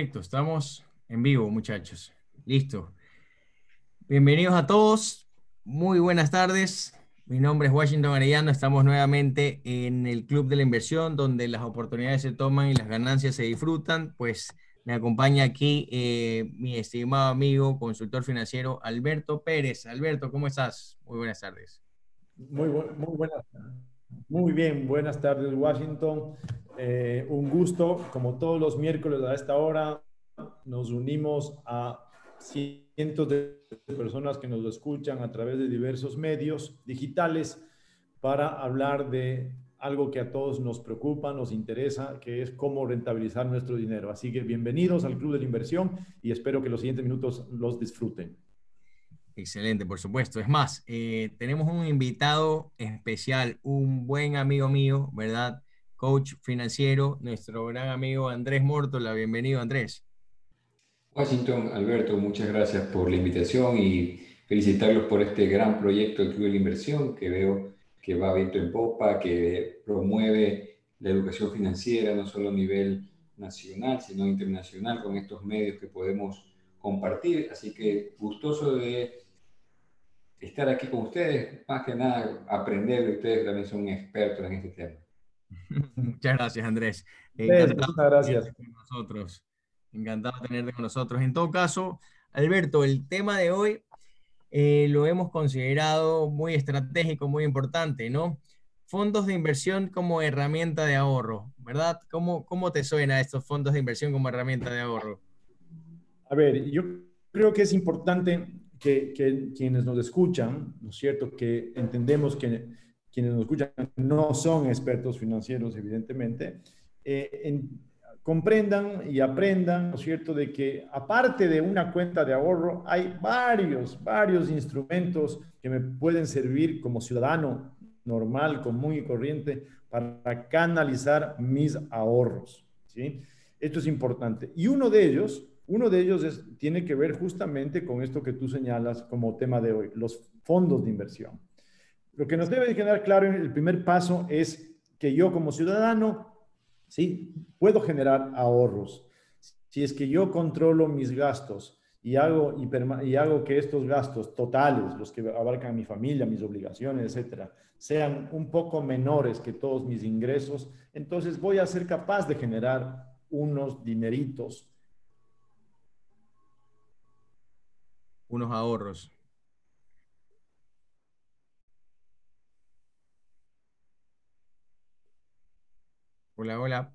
Perfecto, estamos en vivo, muchachos. Listo. Bienvenidos a todos. Muy buenas tardes. Mi nombre es Washington Arellano. Estamos nuevamente en el Club de la Inversión, donde las oportunidades se toman y las ganancias se disfrutan. Pues me acompaña aquí eh, mi estimado amigo, consultor financiero Alberto Pérez. Alberto, ¿cómo estás? Muy buenas tardes. Muy, muy buenas. Muy bien, buenas tardes, Washington. Eh, un gusto, como todos los miércoles a esta hora, nos unimos a cientos de personas que nos escuchan a través de diversos medios digitales para hablar de algo que a todos nos preocupa, nos interesa, que es cómo rentabilizar nuestro dinero. Así que bienvenidos al Club de la Inversión y espero que los siguientes minutos los disfruten. Excelente, por supuesto. Es más, eh, tenemos un invitado especial, un buen amigo mío, ¿verdad? Coach financiero, nuestro gran amigo Andrés Mortola. Bienvenido, Andrés. Washington, Alberto, muchas gracias por la invitación y felicitarlos por este gran proyecto del Club de la Inversión que veo que va viento en popa, que promueve la educación financiera no solo a nivel nacional, sino internacional con estos medios que podemos compartir. Así que gustoso de estar aquí con ustedes, más que nada aprender de ustedes, también son expertos en este tema. Muchas gracias, Andrés. Muchas gracias. Con nosotros. Encantado de tenerte con nosotros. En todo caso, Alberto, el tema de hoy eh, lo hemos considerado muy estratégico, muy importante, ¿no? Fondos de inversión como herramienta de ahorro, ¿verdad? ¿Cómo, cómo te suena estos fondos de inversión como herramienta de ahorro? A ver, yo creo que es importante que, que quienes nos escuchan, ¿no es cierto? Que entendemos que quienes nos escuchan no son expertos financieros, evidentemente, eh, comprendan y aprendan, ¿no es cierto?, de que aparte de una cuenta de ahorro, hay varios, varios instrumentos que me pueden servir como ciudadano normal, común y corriente para canalizar mis ahorros, ¿sí? Esto es importante. Y uno de ellos, uno de ellos es, tiene que ver justamente con esto que tú señalas como tema de hoy, los fondos de inversión. Lo que nos debe quedar claro en el primer paso es que yo como ciudadano, ¿sí? Puedo generar ahorros. Si es que yo controlo mis gastos y hago, y, hago que estos gastos totales, los que abarcan mi familia, mis obligaciones, etcétera, sean un poco menores que todos mis ingresos, entonces voy a ser capaz de generar unos dineritos. Unos ahorros. Hola, hola.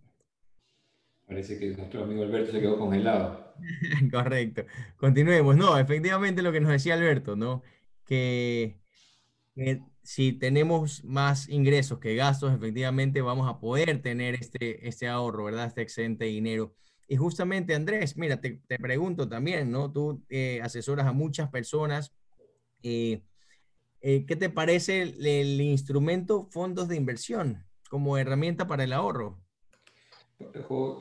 Parece que nuestro amigo Alberto se quedó congelado. Correcto. Continuemos. No, efectivamente lo que nos decía Alberto, ¿no? Que, si tenemos más ingresos que gastos, efectivamente vamos a poder tener este, este ahorro, ¿verdad? Este excedente de dinero. Y justamente, Andrés, mira, te, pregunto también, ¿no? Tú eh, asesoras a muchas personas. Eh, eh, ¿Qué te parece el instrumento fondos de inversión? Como herramienta para el ahorro.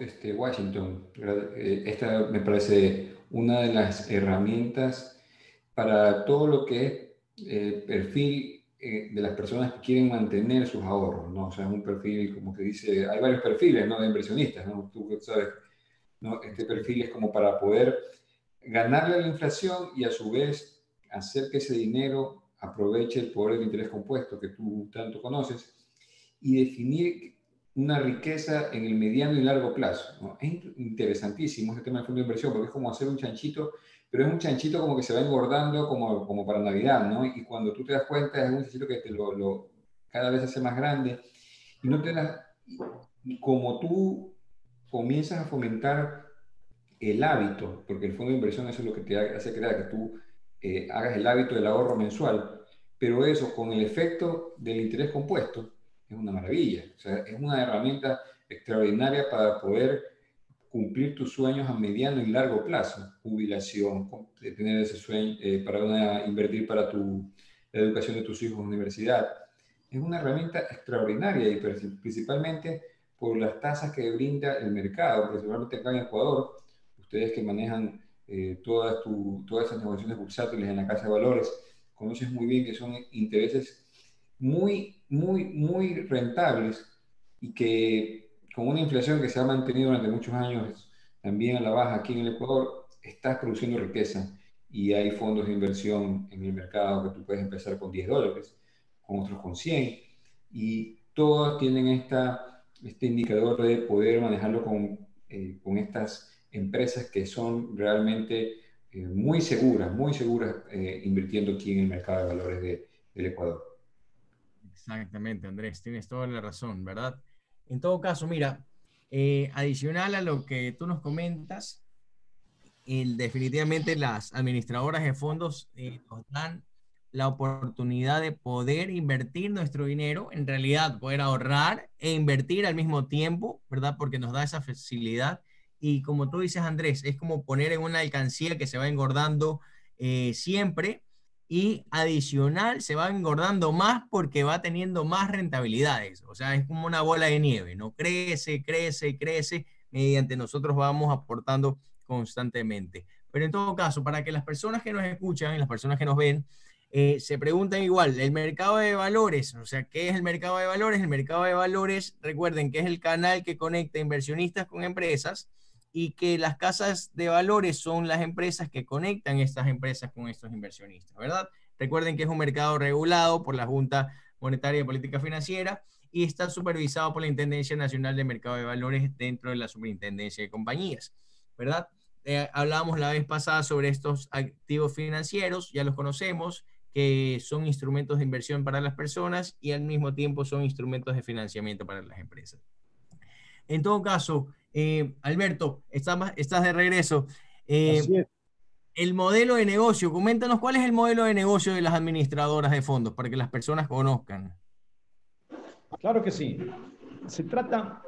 Este, Washington, eh, esta me parece una de las herramientas para todo lo que es el perfil eh, de las personas que quieren mantener sus ahorros, ¿no? O sea, un perfil, como que dice, hay varios perfiles, ¿no? De inversionistas, ¿no? Tú sabes, ¿no? Este perfil es como para poder ganarle a la inflación y a su vez hacer que ese dinero aproveche el poder del interés compuesto que tú tanto conoces y definir una riqueza en el mediano y largo plazo. Es interesantísimo este tema del fondo de inversión porque es como hacer un chanchito, pero es un chanchito como que se va engordando como, como para Navidad, ¿no? Y cuando tú te das cuenta es un chanchito que te lo, cada vez hace más grande y no te como tú comienzas a fomentar el hábito, porque el fondo de inversión es lo que te hace crear que tú eh, hagas el hábito del ahorro mensual, pero eso con el efecto del interés compuesto, es una maravilla. O sea, es una herramienta extraordinaria para poder cumplir tus sueños a mediano y largo plazo. Jubilación, tener ese sueño, eh, para invertir para tu, la educación de tus hijos en universidad. Es una herramienta extraordinaria y principalmente por las tasas que brinda el mercado, principalmente acá en Ecuador, ustedes que manejan eh, todas, tu, todas esas negociaciones bursátiles en la Casa de Valores, conoces muy bien que son intereses muy muy, muy rentables y que con una inflación que se ha mantenido durante muchos años también a la baja aquí en el Ecuador, estás produciendo riqueza y hay fondos de inversión en el mercado que tú puedes empezar con 10 dólares, con otros con 100, y todos tienen esta, este indicador de poder manejarlo con, eh, con estas empresas que son realmente eh, muy seguras, muy seguras eh, invirtiendo aquí en el mercado de valores de, del Ecuador. Exactamente, Andrés, tienes toda la razón, ¿verdad? En todo caso, mira, adicional a lo que tú nos comentas, el, definitivamente las administradoras de fondos nos dan la oportunidad de poder invertir nuestro dinero, en realidad poder ahorrar e invertir al mismo tiempo, ¿verdad? Porque nos da esa facilidad. Y como tú dices, Andrés, es como poner en una alcancía que se va engordando eh, siempre y adicional se va engordando más porque va teniendo más rentabilidades. O sea, es como una bola de nieve, ¿no? Crece, crece, crece, mediante nosotros vamos aportando constantemente. Pero en todo caso, para que las personas que nos escuchan y las personas que nos ven eh, se preguntan igual, el mercado de valores, o sea, ¿qué es el mercado de valores? El mercado de valores, recuerden que es el canal que conecta inversionistas con empresas y que las casas de valores son las empresas que conectan estas empresas con estos inversionistas, ¿verdad? Recuerden que es un mercado regulado por la Junta Monetaria y Política Financiera y está supervisado por la Intendencia Nacional de Mercado de Valores dentro de la Superintendencia de Compañías, ¿verdad? Eh, hablábamos la vez pasada sobre estos activos financieros, ya los conocemos, que son instrumentos de inversión para las personas y al mismo tiempo son instrumentos de financiamiento para las empresas. En todo caso, eh, Alberto, estás, estás de regreso. Eh, el modelo de negocio, coméntanos cuál es el modelo de negocio de las administradoras de fondos para que las personas conozcan. Claro que sí. Se trata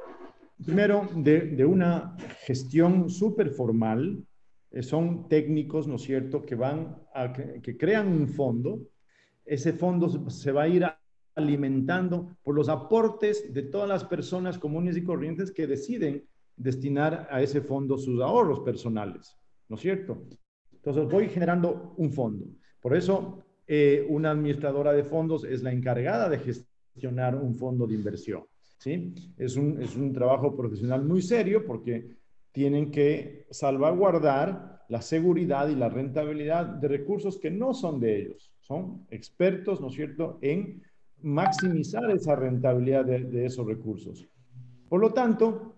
primero de, de una gestión súper formal eh, son técnicos, ¿no es cierto?, que van a, que, crean un fondo. Ese fondo se va a ir alimentando por los aportes de todas las personas comunes y corrientes que deciden destinar a ese fondo sus ahorros personales, ¿no es cierto? Entonces voy generando un fondo. Por eso eh, una administradora de fondos es la encargada de gestionar un fondo de inversión. ¿sí? Es, un, es un trabajo profesional muy serio porque tienen que salvaguardar la seguridad y la rentabilidad de recursos que no son de ellos. Son expertos, ¿no es cierto?, en maximizar esa rentabilidad de, esos recursos. Por lo tanto,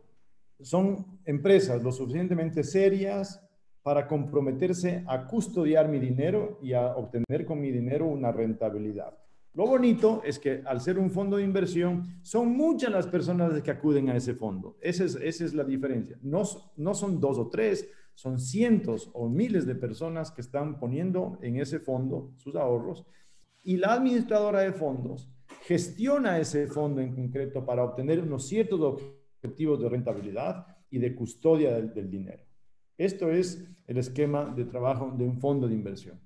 son empresas lo suficientemente serias para comprometerse a custodiar mi dinero y a obtener con mi dinero una rentabilidad. Lo bonito es que al ser un fondo de inversión, son muchas las personas que acuden a ese fondo. Esa es, esa es la diferencia. No, no son dos o tres, son cientos o miles de personas que están poniendo en ese fondo sus ahorros y la administradora de fondos gestiona ese fondo en concreto para obtener unos ciertos objetivos de rentabilidad y de custodia del, del dinero. Esto es el esquema de trabajo de un fondo de inversión.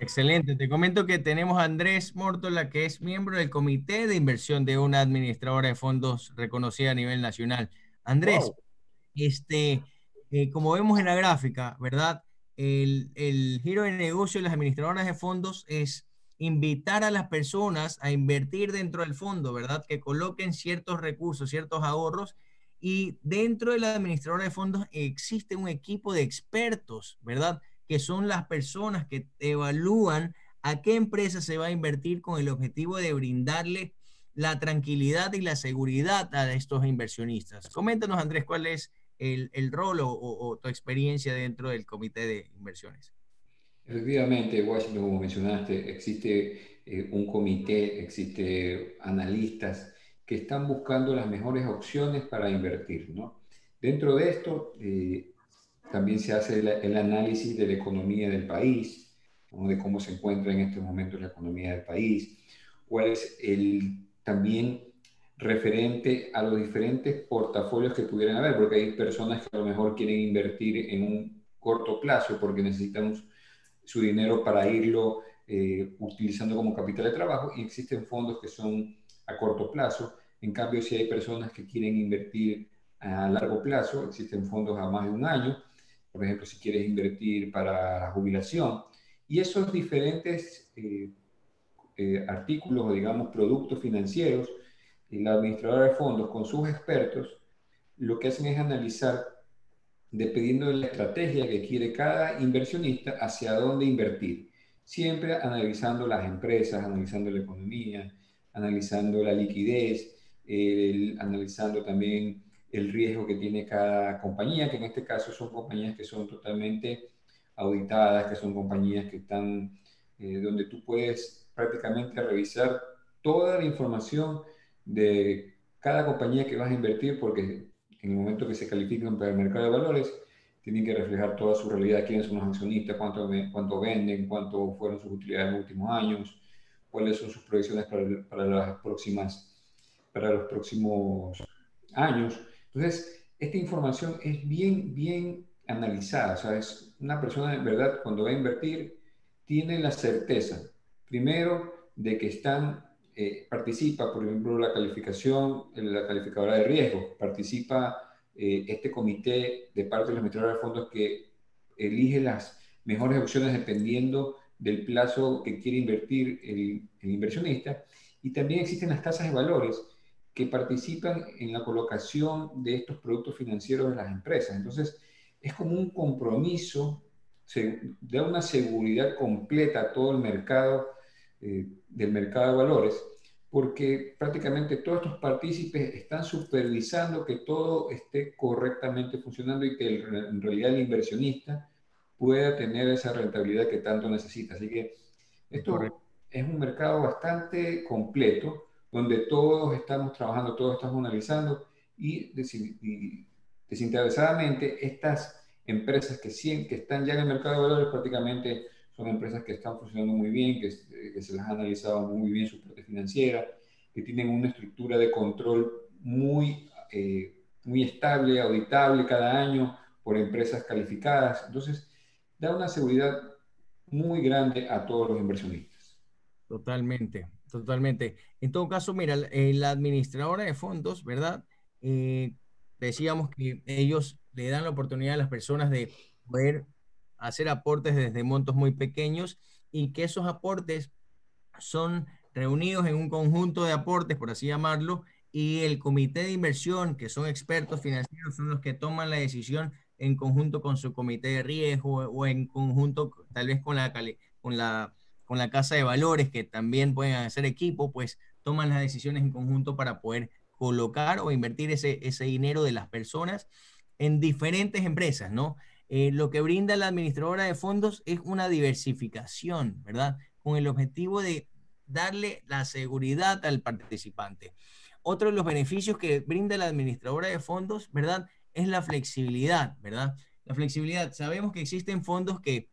Excelente. Te comento que tenemos a Andrés Mortola, que es miembro del comité de inversión de una administradora de fondos reconocida a nivel nacional. Andrés, este, eh, como vemos en la gráfica, ¿verdad? El, el giro de negocio de las administradoras de fondos es invitar a las personas a invertir dentro del fondo, ¿verdad? Que coloquen ciertos recursos, ciertos ahorros y dentro de la administradora de fondos existe un equipo de expertos, ¿verdad? que son las personas que evalúan a qué empresa se va a invertir con el objetivo de brindarle la tranquilidad y la seguridad a estos inversionistas. Coméntanos, Andrés, cuál es el, rol o, tu experiencia dentro del comité de inversiones. Efectivamente, Washington, como mencionaste, existe eh, un comité, existe analistas que están buscando las mejores opciones para invertir. ¿no? Dentro de esto, eh, también se hace el, análisis de la economía del país, de cómo se encuentra en estos momentos la economía del país, cuál es el también referente a los diferentes portafolios que pudieran haber, porque hay personas que a lo mejor quieren invertir en un corto plazo porque necesitan su dinero para irlo eh, utilizando como capital de trabajo y existen fondos que son a corto plazo. En cambio, si hay personas que quieren invertir a largo plazo, existen fondos a más de un año por ejemplo, si quieres invertir para la jubilación. Y esos diferentes eh, eh, artículos o, digamos, productos financieros, la administradora de fondos con sus expertos, lo que hacen es analizar dependiendo de la estrategia que quiere cada inversionista hacia dónde invertir. Siempre analizando las empresas, analizando la economía, analizando la liquidez, analizando también el riesgo que tiene cada compañía, que en este caso son compañías que son totalmente auditadas, que son compañías que están eh, donde tú puedes prácticamente revisar toda la información de cada compañía que vas a invertir, porque en el momento que se califican para el mercado de valores, tienen que reflejar toda su realidad, quiénes son los accionistas, cuánto, cuánto venden, cuánto fueron sus utilidades en los últimos años, cuáles son sus proyecciones para, para, las próximas, para los próximos años. Entonces, esta información es bien, bien analizada. O sea, es una persona, en verdad, cuando va a invertir, tiene la certeza, primero, de que están, eh, participa, por ejemplo, la calificación, la calificadora de riesgo, participa eh, este comité de parte de los administradores de fondos que elige las mejores opciones dependiendo del plazo que quiere invertir el, el inversionista. Y también existen las tasas de valores que participan en la colocación de estos productos financieros de las empresas. Entonces, es como un compromiso, se da una seguridad completa a todo el mercado, eh, del mercado de valores, porque prácticamente todos estos partícipes están supervisando que todo esté correctamente funcionando y que en realidad el inversionista pueda tener esa rentabilidad que tanto necesita. Así que esto es un mercado bastante completo, donde todos estamos trabajando, todos estamos analizando y, y desinteresadamente, estas empresas que, que están ya en el mercado de valores prácticamente son empresas que están funcionando muy bien, que, se las ha analizado muy bien su parte financiera, que tienen una estructura de control muy, eh, muy estable, auditable cada año por empresas calificadas. Entonces, da una seguridad muy grande a todos los inversionistas. Totalmente, totalmente. En todo caso, mira, la administradora de fondos, ¿verdad? Eh, decíamos que ellos le dan la oportunidad a las personas de poder hacer aportes desde montos muy pequeños y que esos aportes son reunidos en un conjunto de aportes, por así llamarlo, y el comité de inversión, que son expertos financieros, son los que toman la decisión en conjunto con su comité de riesgo o en conjunto tal vez con la, con la, con la casa de valores, que también pueden hacer equipo, pues toman las decisiones en conjunto para poder colocar o invertir ese, ese dinero de las personas en diferentes empresas, ¿no? Eh, lo que brinda la administradora de fondos es una diversificación, ¿verdad? Con el objetivo de darle la seguridad al participante. Otro de los beneficios que brinda la administradora de fondos, ¿verdad? Es la flexibilidad, ¿verdad? La flexibilidad. Sabemos que existen fondos que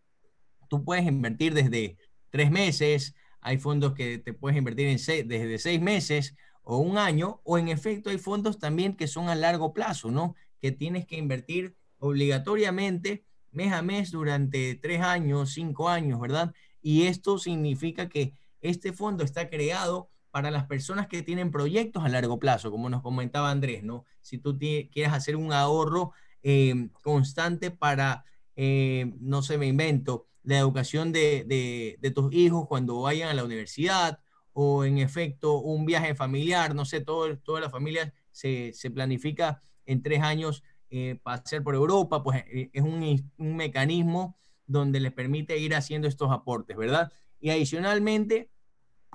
tú puedes invertir desde tres meses, hay fondos que te puedes invertir en desde seis meses, o un año, o en efecto hay fondos también que son a largo plazo, ¿no? Que tienes que invertir obligatoriamente mes a mes durante tres años, cinco años, ¿verdad? Y esto significa que este fondo está creado para las personas que tienen proyectos a largo plazo, como nos comentaba Andrés, ¿no? Si tú quieres hacer un ahorro eh, constante para, eh, no sé, me invento, la educación de, de tus hijos cuando vayan a la universidad o en efecto un viaje familiar, no sé, todo, toda la familia se, se planifica en tres años eh, pasear por Europa, pues eh, es un, mecanismo donde les permite ir haciendo estos aportes, ¿verdad? Y adicionalmente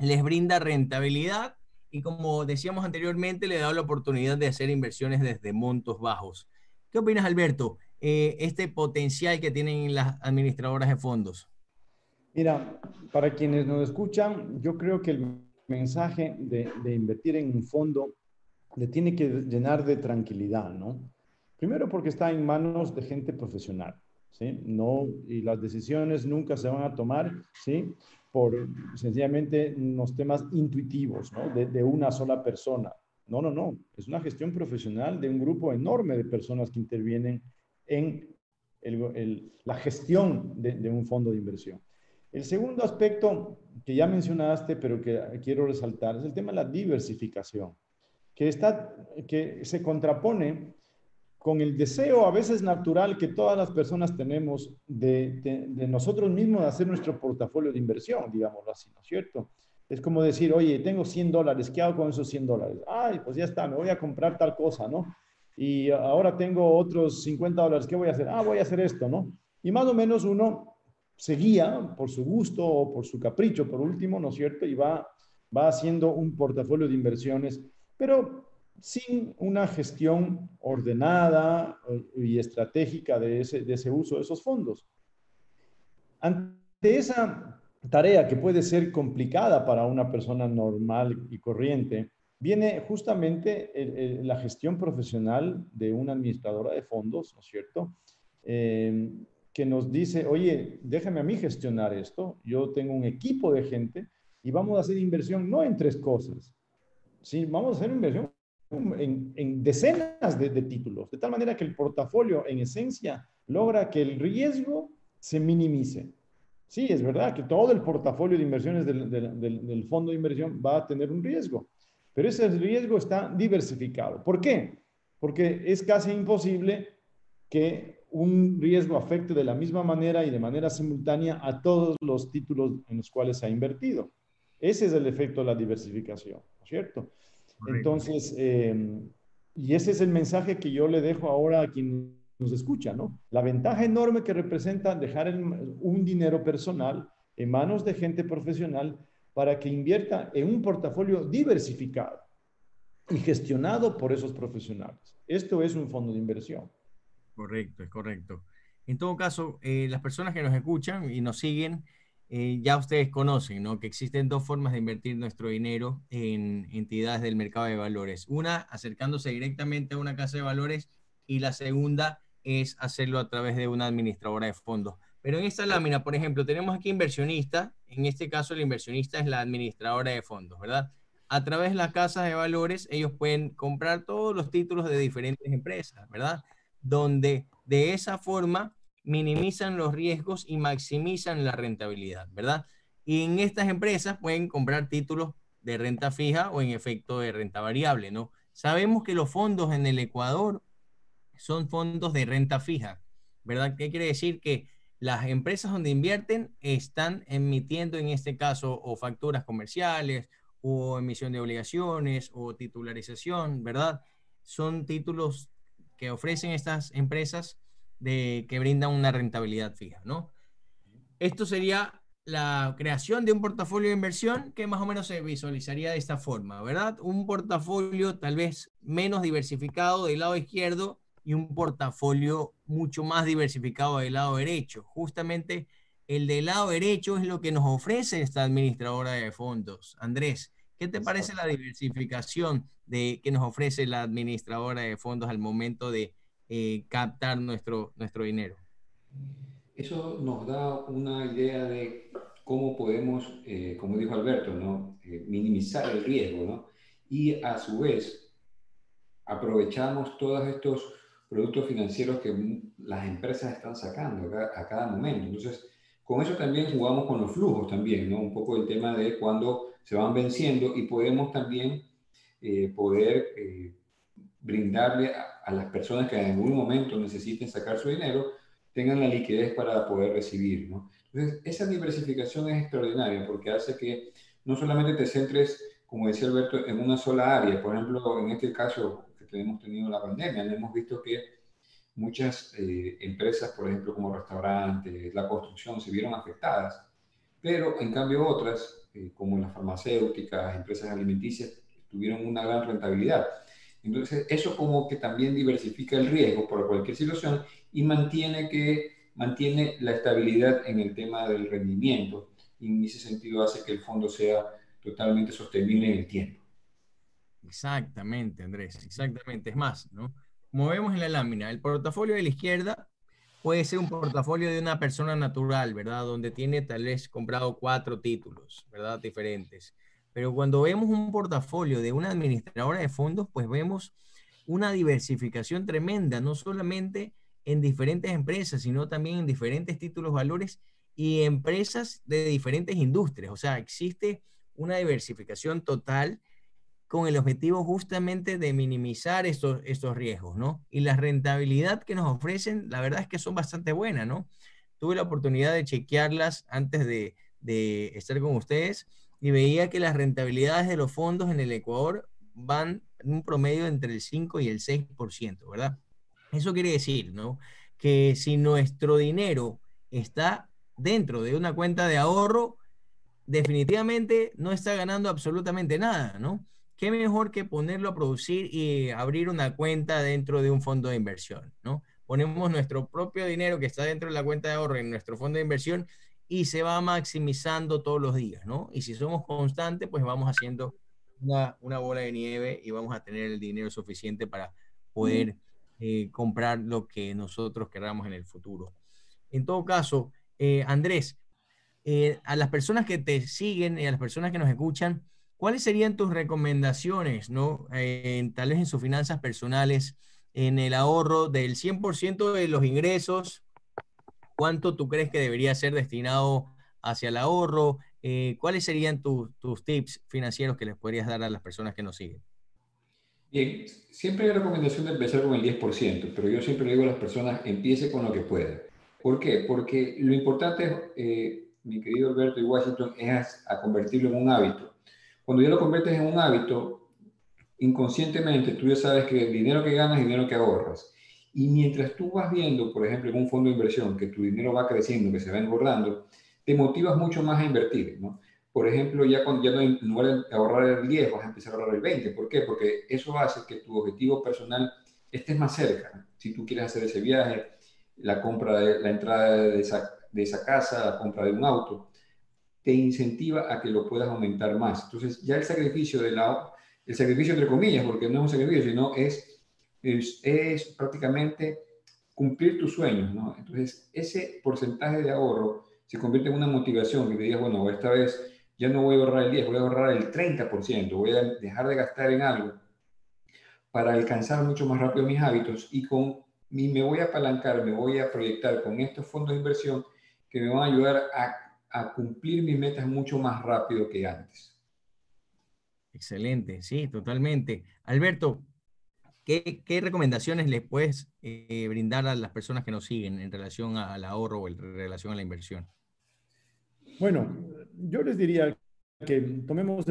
les brinda rentabilidad y como decíamos anteriormente, le da la oportunidad de hacer inversiones desde montos bajos. ¿Qué opinas, Alberto? Eh, este potencial que tienen las administradoras de fondos. Mira, para quienes nos escuchan, yo creo que el mensaje de, invertir en un fondo le tiene que llenar de tranquilidad, ¿no? Primero porque está en manos de gente profesional, ¿sí? No, y las decisiones nunca se van a tomar, ¿sí? Por sencillamente unos temas intuitivos, ¿no? De, de una sola persona. No, no, no. Es una gestión profesional de un grupo enorme de personas que intervienen en el, la gestión de, de un fondo de inversión. El segundo aspecto que ya mencionaste, pero que quiero resaltar, es el tema de la diversificación, que, está, que se contrapone con el deseo a veces natural que todas las personas tenemos de, nosotros mismos de hacer nuestro portafolio de inversión, digámoslo así, ¿no es cierto? Es como decir, oye, tengo 100 dólares, ¿qué hago con esos 100 dólares? Ay, pues ya está, me voy a comprar tal cosa, ¿no? y ahora tengo otros 50 dólares, ¿qué voy a hacer? Ah, voy a hacer esto, ¿no? Y más o menos uno se guía por su gusto o por su capricho, por último, ¿no es cierto? Y va, va haciendo un portafolio de inversiones, pero sin una gestión ordenada y estratégica de ese, de ese uso de esos fondos. Ante esa tarea que puede ser complicada para una persona normal y corriente, viene justamente la gestión profesional de una administradora de fondos, ¿no es cierto? Eh, que nos dice, oye, déjame a mí gestionar esto, yo tengo un equipo de gente y vamos a hacer inversión no en tres cosas, ¿sí? vamos a hacer inversión en, decenas de, títulos, de tal manera que el portafolio en esencia logra que el riesgo se minimice. Sí, es verdad que todo el portafolio de inversiones del, del fondo de inversión va a tener un riesgo, pero ese riesgo está diversificado. ¿Por qué? Porque es casi imposible que un riesgo afecte de la misma manera y de manera simultánea a todos los títulos en los cuales se ha invertido. Ese es el efecto de la diversificación, ¿cierto? Entonces, em, y ese es el mensaje que yo le dejo ahora a quien nos escucha, ¿no? La ventaja enorme que representa dejar un dinero personal en manos de gente profesional para que invierta en un portafolio diversificado y gestionado por esos profesionales. Esto es un fondo de inversión. Correcto, es correcto. En todo caso, eh, las personas que nos escuchan y nos siguen, eh, ya ustedes conocen ¿no? que existen dos formas de invertir nuestro dinero en entidades del mercado de valores. Una, acercándose directamente a una casa de valores y la segunda es hacerlo a través de una administradora de fondos. Pero en esta lámina, por ejemplo, tenemos aquí inversionista. En este caso, el inversionista es la administradora de fondos, ¿verdad? A través de las casas de valores, ellos pueden comprar todos los títulos de diferentes empresas, ¿verdad? donde de esa forma minimizan los riesgos y maximizan la rentabilidad, ¿verdad? Y en estas empresas pueden comprar títulos de renta fija o en efecto de renta variable, ¿no? Sabemos que los fondos en el Ecuador son fondos de renta fija, ¿verdad? ¿Qué quiere decir? Que las empresas donde invierten están emitiendo en este caso o facturas comerciales o emisión de obligaciones o titularización, ¿verdad? Son títulos que ofrecen estas empresas de, que brindan una rentabilidad fija, ¿no? Esto sería la creación de un portafolio de inversión que más o menos se visualizaría de esta forma, ¿verdad? Un portafolio tal vez menos diversificado del lado izquierdo y un portafolio mucho más diversificado del lado derecho. Justamente el del lado derecho es lo que nos ofrece esta administradora de fondos. Andrés, ¿qué te parece la diversificación de, que nos ofrece la administradora de fondos al momento de eh, captar nuestro, nuestro dinero. Eso nos da una idea de cómo podemos, eh, como dijo Alberto, ¿no? Eh, minimizar el riesgo ¿no? y a su vez aprovechamos todos estos productos financieros que las empresas están sacando a, cada momento. Entonces, con eso también jugamos con los flujos también, ¿no? Un poco el tema de cuando se van venciendo y podemos también eh, poder eh, brindarle a, las personas que en algún momento necesiten sacar su dinero, tengan la liquidez para poder recibir. ¿no? Entonces, esa diversificación es extraordinaria porque hace que no solamente te centres, como decía Alberto, en una sola área. Por ejemplo, en este caso que tenemos tenido la pandemia, hemos visto que muchas eh, empresas, por ejemplo, como restaurantes, la construcción, se vieron afectadas, pero en cambio otras, como las farmacéuticas, empresas alimenticias, tuvieron una gran rentabilidad. Entonces, eso como que también diversifica el riesgo por cualquier situación y mantiene, que, mantiene la estabilidad en el tema del rendimiento. Y en ese sentido hace que el fondo sea totalmente sostenible en el tiempo. Exactamente, Andrés, exactamente. Es más, ¿no? Como vemos en la lámina, el portafolio de la izquierda puede ser un portafolio de una persona natural, ¿verdad? Donde tiene tal vez comprado cuatro títulos, ¿verdad? Diferentes. Pero cuando vemos un portafolio de una administradora de fondos, pues vemos una diversificación tremenda, no solamente en diferentes empresas, sino también en diferentes títulos valores y empresas de diferentes industrias. O sea, existe una diversificación total con el objetivo justamente de minimizar estos, estos riesgos, ¿no? Y la rentabilidad que nos ofrecen, la verdad es que son bastante buenas, ¿no? Tuve la oportunidad de chequearlas antes de, de estar con ustedes y veía que las rentabilidades de los fondos en el Ecuador van en un promedio entre el 5 y el 6%, ¿verdad? Eso quiere decir, ¿no? Que si nuestro dinero está dentro de una cuenta de ahorro, definitivamente no está ganando absolutamente nada, ¿no? ¿Qué mejor que ponerlo a producir y abrir una cuenta dentro de un fondo de inversión, ¿no? Ponemos nuestro propio dinero que está dentro de la cuenta de ahorro en nuestro fondo de inversión y se va maximizando todos los días, ¿no? Y si somos constantes, pues vamos haciendo una, una bola de nieve y vamos a tener el dinero suficiente para poder eh, comprar lo que nosotros queramos en el futuro. En todo caso, eh, Andrés, eh, a las personas que te siguen y a las personas que nos escuchan, ¿cuáles serían tus recomendaciones, ¿no? tal vez en sus finanzas personales, en el ahorro del 100% de los ingresos, ¿cuánto tú crees que debería ser destinado hacia el ahorro? ¿Cuáles serían tus tips financieros que les podrías dar a las personas que nos siguen? Bien, siempre hay recomendación de empezar con el 10%, pero yo siempre le digo a las personas, empiece con lo que pueda. ¿Por qué? Porque lo importante, eh, mi querido Alberto y Washington, es a, convertirlo en un hábito. Cuando ya lo conviertes en un hábito, inconscientemente tú ya sabes que el dinero que ganas es dinero que ahorras. Y mientras tú vas viendo, por ejemplo, en un fondo de inversión, que tu dinero va creciendo, que se va engordando, te motivas mucho más a invertir, ¿no? por ejemplo, ya, cuando, ya no, en lugar de ahorrar el 10, vas a empezar a ahorrar el 20. ¿Por qué? Porque eso hace que tu objetivo personal estés más cerca. Si tú quieres hacer ese viaje, la compra de la entrada de esa, de esa casa, la compra de un auto, te incentiva a que lo puedas aumentar más. Entonces, ya el sacrificio de la, el sacrificio entre comillas, porque no es un sacrificio, sino es, es, es prácticamente cumplir tus sueños, ¿no? Entonces, ese porcentaje de ahorro se convierte en una motivación que te digas, bueno, esta vez ya no voy a ahorrar el 10, voy a ahorrar el 30%, voy a dejar de gastar en algo para alcanzar mucho más rápido mis hábitos y con me voy a apalancar, me voy a proyectar con estos fondos de inversión que me van a ayudar a cumplir mis metas mucho más rápido que antes. Excelente, sí, totalmente. Alberto, ¿qué, recomendaciones les puedes eh, brindar a las personas que nos siguen en relación al ahorro o en relación a la inversión? Bueno, yo les diría que tomemos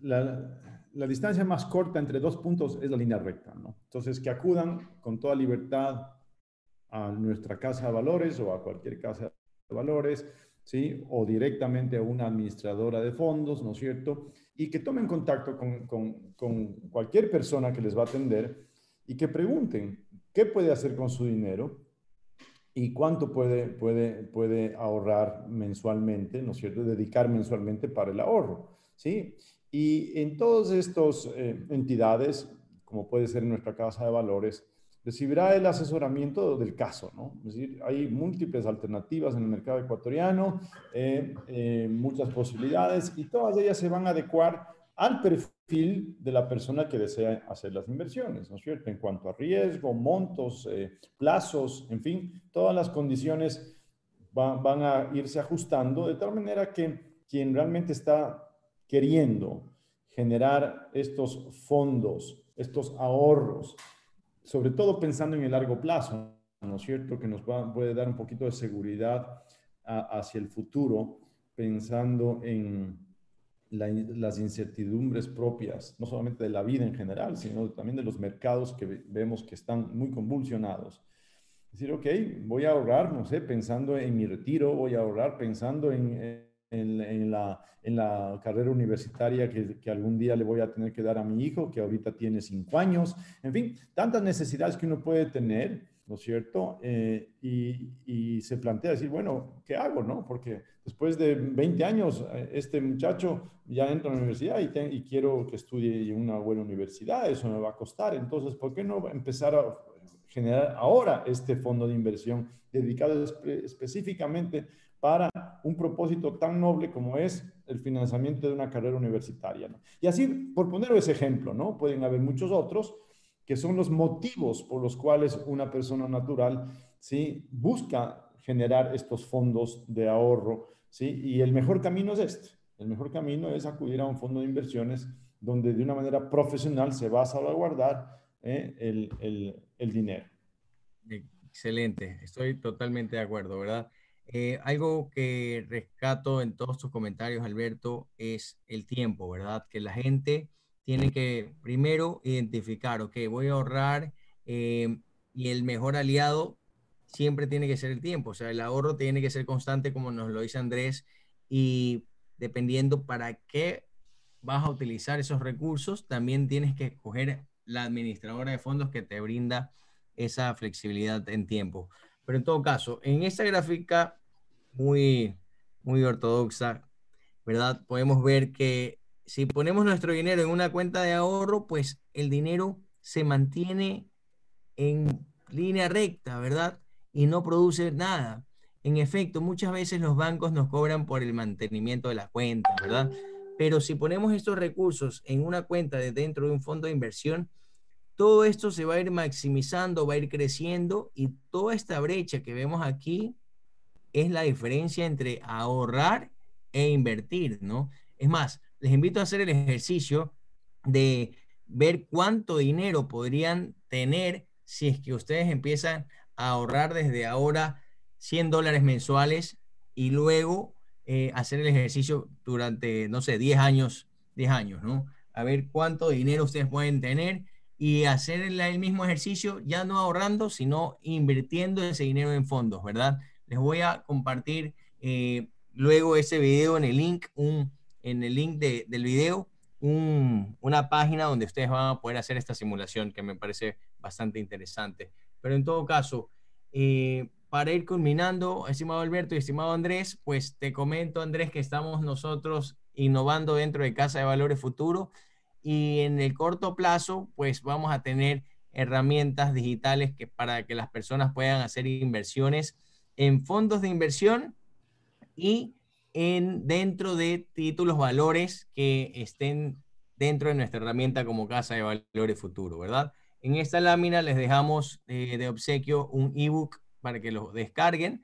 la, distancia más corta entre dos puntos es la línea recta. Entonces, que acudan con toda libertad a nuestra casa de valores o a cualquier casa de valores, ¿sí? O directamente a una administradora de fondos, ¿no es cierto? Y que tomen contacto con, con cualquier persona que les va a atender y que pregunten qué puede hacer con su dinero, y cuánto puede, puede, puede ahorrar mensualmente, ¿no es cierto? Dedicar mensualmente para el ahorro, ¿sí? Y en todas estas eh, entidades, como puede ser nuestra casa de valores, recibirá el asesoramiento del caso, ¿no? Es decir, hay múltiples alternativas en el mercado ecuatoriano, eh, eh, muchas posibilidades y todas ellas se van a adecuar al perfil de la persona que desea hacer las inversiones, ¿no es cierto? En cuanto a riesgo, montos, eh, plazos, en fin, todas las condiciones van a irse ajustando de tal manera que quien realmente está queriendo generar estos fondos, estos ahorros, sobre todo pensando en el largo plazo, ¿no es cierto? Que nos puede dar un poquito de seguridad hacia el futuro, pensando en las incertidumbres propias, no solamente de la vida en general, sino también de los mercados que vemos que están muy convulsionados. Es decir, ok, voy a ahorrar, no sé, pensando en mi retiro, voy a ahorrar pensando en, en, la, en la, carrera universitaria que, algún día le voy a tener que dar a mi hijo, que ahorita tiene cinco años. En fin, tantas necesidades que uno puede tener ¿no es cierto? Eh, y, se plantea decir, bueno, ¿qué hago, no? Porque después de 20 años, eh, este muchacho ya entra a la universidad y, y, quiero que estudie en una buena universidad, eso me va a costar, entonces, ¿por qué no empezar a generar ahora este fondo de inversión dedicado específicamente para un propósito tan noble como es el financiamiento de una carrera universitaria? Y así, por poner ese ejemplo, ¿no? Pueden haber muchos otros, que son los motivos por los cuales una persona natural ¿sí? busca generar estos fondos de ahorro. ¿sí? Y el mejor camino es este. El mejor camino es acudir a un fondo de inversiones donde de una manera profesional se va a salvaguardar ¿eh? el, el, el, dinero. Excelente, estoy totalmente de acuerdo, ¿verdad? Eh, algo que rescato en todos tus comentarios, Alberto, es el tiempo, ¿verdad? Que la gente tiene que primero identificar, ok, voy a ahorrar eh, y el mejor aliado siempre tiene que ser el tiempo, o sea, el ahorro tiene que ser constante como nos lo dice Andrés y dependiendo para qué vas a utilizar esos recursos, también tienes que escoger la administradora de fondos que te brinda esa flexibilidad en tiempo. Pero en todo caso, en esta gráfica muy, muy ortodoxa, ¿verdad? Podemos ver que si ponemos nuestro dinero en una cuenta de ahorro, pues el dinero se mantiene en línea recta, ¿verdad? Y no produce nada. En efecto, muchas veces los bancos nos cobran por el mantenimiento de la cuenta, ¿verdad? Pero si ponemos estos recursos en una cuenta de dentro de un fondo de inversión, todo esto se va a ir maximizando, va a ir creciendo y toda esta brecha que vemos aquí es la diferencia entre ahorrar e invertir, ¿no? Es más, les invito a hacer el ejercicio de ver cuánto dinero podrían tener si es que ustedes empiezan a ahorrar desde ahora 100 dólares mensuales y luego eh, hacer el ejercicio durante, no sé, 10 años, 10 años, ¿no? A ver cuánto dinero ustedes pueden tener y hacer el, mismo ejercicio, ya no ahorrando, sino invirtiendo ese dinero en fondos, ¿verdad? Les voy a compartir eh, luego ese video en el link, un, en el link del video, una página donde ustedes van a poder hacer esta simulación que me parece bastante interesante. Pero en todo caso, eh, para ir culminando, estimado Alberto y estimado Andrés, pues te comento, Andrés, que estamos nosotros innovando dentro de Casa de Valores Futuro y en el corto plazo, pues vamos a tener herramientas digitales que para que las personas puedan hacer inversiones en fondos de inversión y en dentro de títulos valores que estén dentro de nuestra herramienta como Casa de Valores Futuro, ¿verdad? En esta lámina les dejamos eh, de obsequio un ebook para que lo descarguen.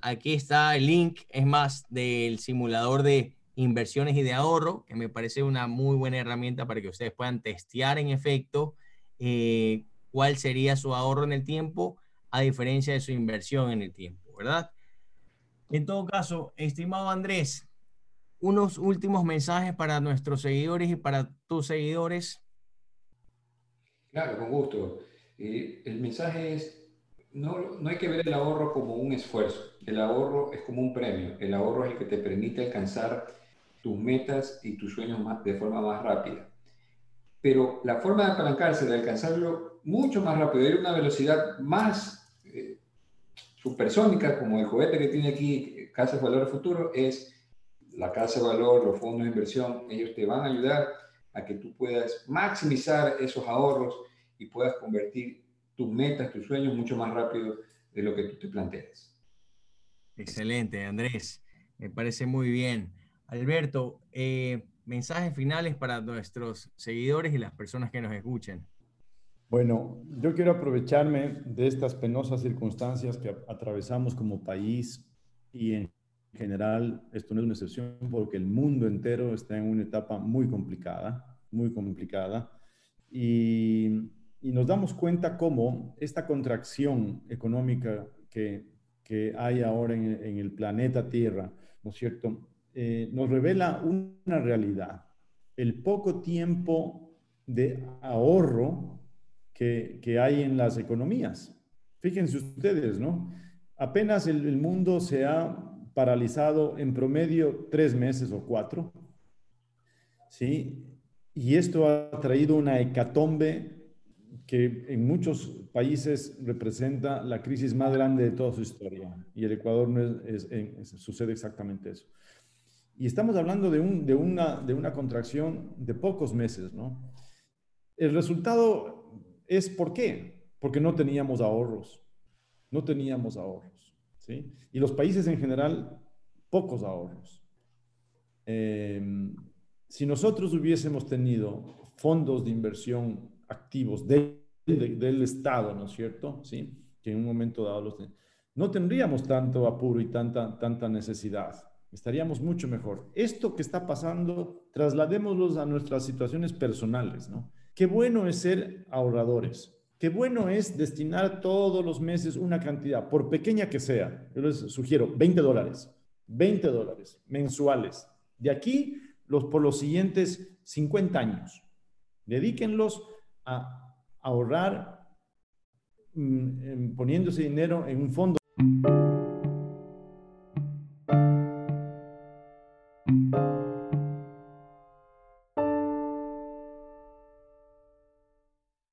Aquí está el link, es más, del simulador de inversiones y de ahorro, que me parece una muy buena herramienta para que ustedes puedan testear en efecto eh, cuál sería su ahorro en el tiempo a diferencia de su inversión en el tiempo, ¿verdad? En todo caso, estimado Andrés, unos últimos mensajes para nuestros seguidores y para tus seguidores. Claro, con gusto. Eh, el mensaje es, no, no hay que ver el ahorro como un esfuerzo, el ahorro es como un premio, el ahorro es el que te permite alcanzar tus metas y tus sueños más, de forma más rápida. Pero la forma de apalancarse, de alcanzarlo mucho más rápido, de ir a una velocidad más eh, supersónica, como el juguete que tiene aquí Casa de Valor Futuro, es la Casa de Valor, los fondos de inversión, ellos te van a ayudar a que tú puedas maximizar esos ahorros y puedas convertir tus metas, tus sueños mucho más rápido de lo que tú te planteas. Excelente, Andrés. Me parece muy bien. Alberto, eh, mensajes finales para nuestros seguidores y las personas que nos escuchen. Bueno, yo quiero aprovecharme de estas penosas circunstancias que atravesamos como país y en general, esto no es una excepción porque el mundo entero está en una etapa muy complicada, muy complicada, y, nos damos cuenta cómo esta contracción económica que, que hay ahora en, en el planeta Tierra, ¿no es cierto?, eh, nos revela una realidad, el poco tiempo de ahorro que, hay en las economías. Fíjense ustedes, ¿no? Apenas el, mundo se ha paralizado en promedio tres meses o cuatro, ¿sí? Y esto ha traído una hecatombe que en muchos países representa la crisis más grande de toda su historia. Y el Ecuador sucede exactamente eso. Y estamos hablando de, un, de, una, de una contracción de pocos meses, ¿no? El resultado es ¿por qué? Porque no teníamos ahorros, no teníamos ahorros, ¿sí? Y los países en general, pocos ahorros. Em, si nosotros hubiésemos tenido fondos de inversión activos del, del Estado, ¿no es cierto? ¿Sí? Que en un momento dado los... No tendríamos tanto apuro y tanta, tanta necesidad estaríamos mucho mejor. Esto que está pasando, trasladémoslo a nuestras situaciones personales, ¿no? Qué bueno es ser ahorradores. Qué bueno es destinar todos los meses una cantidad, por pequeña que sea. Yo les sugiero 20 dólares, 20 dólares mensuales. De aquí, los, por los siguientes 50 años. Dedíquenlos a ahorrar mm, poniendo ese dinero en un fondo.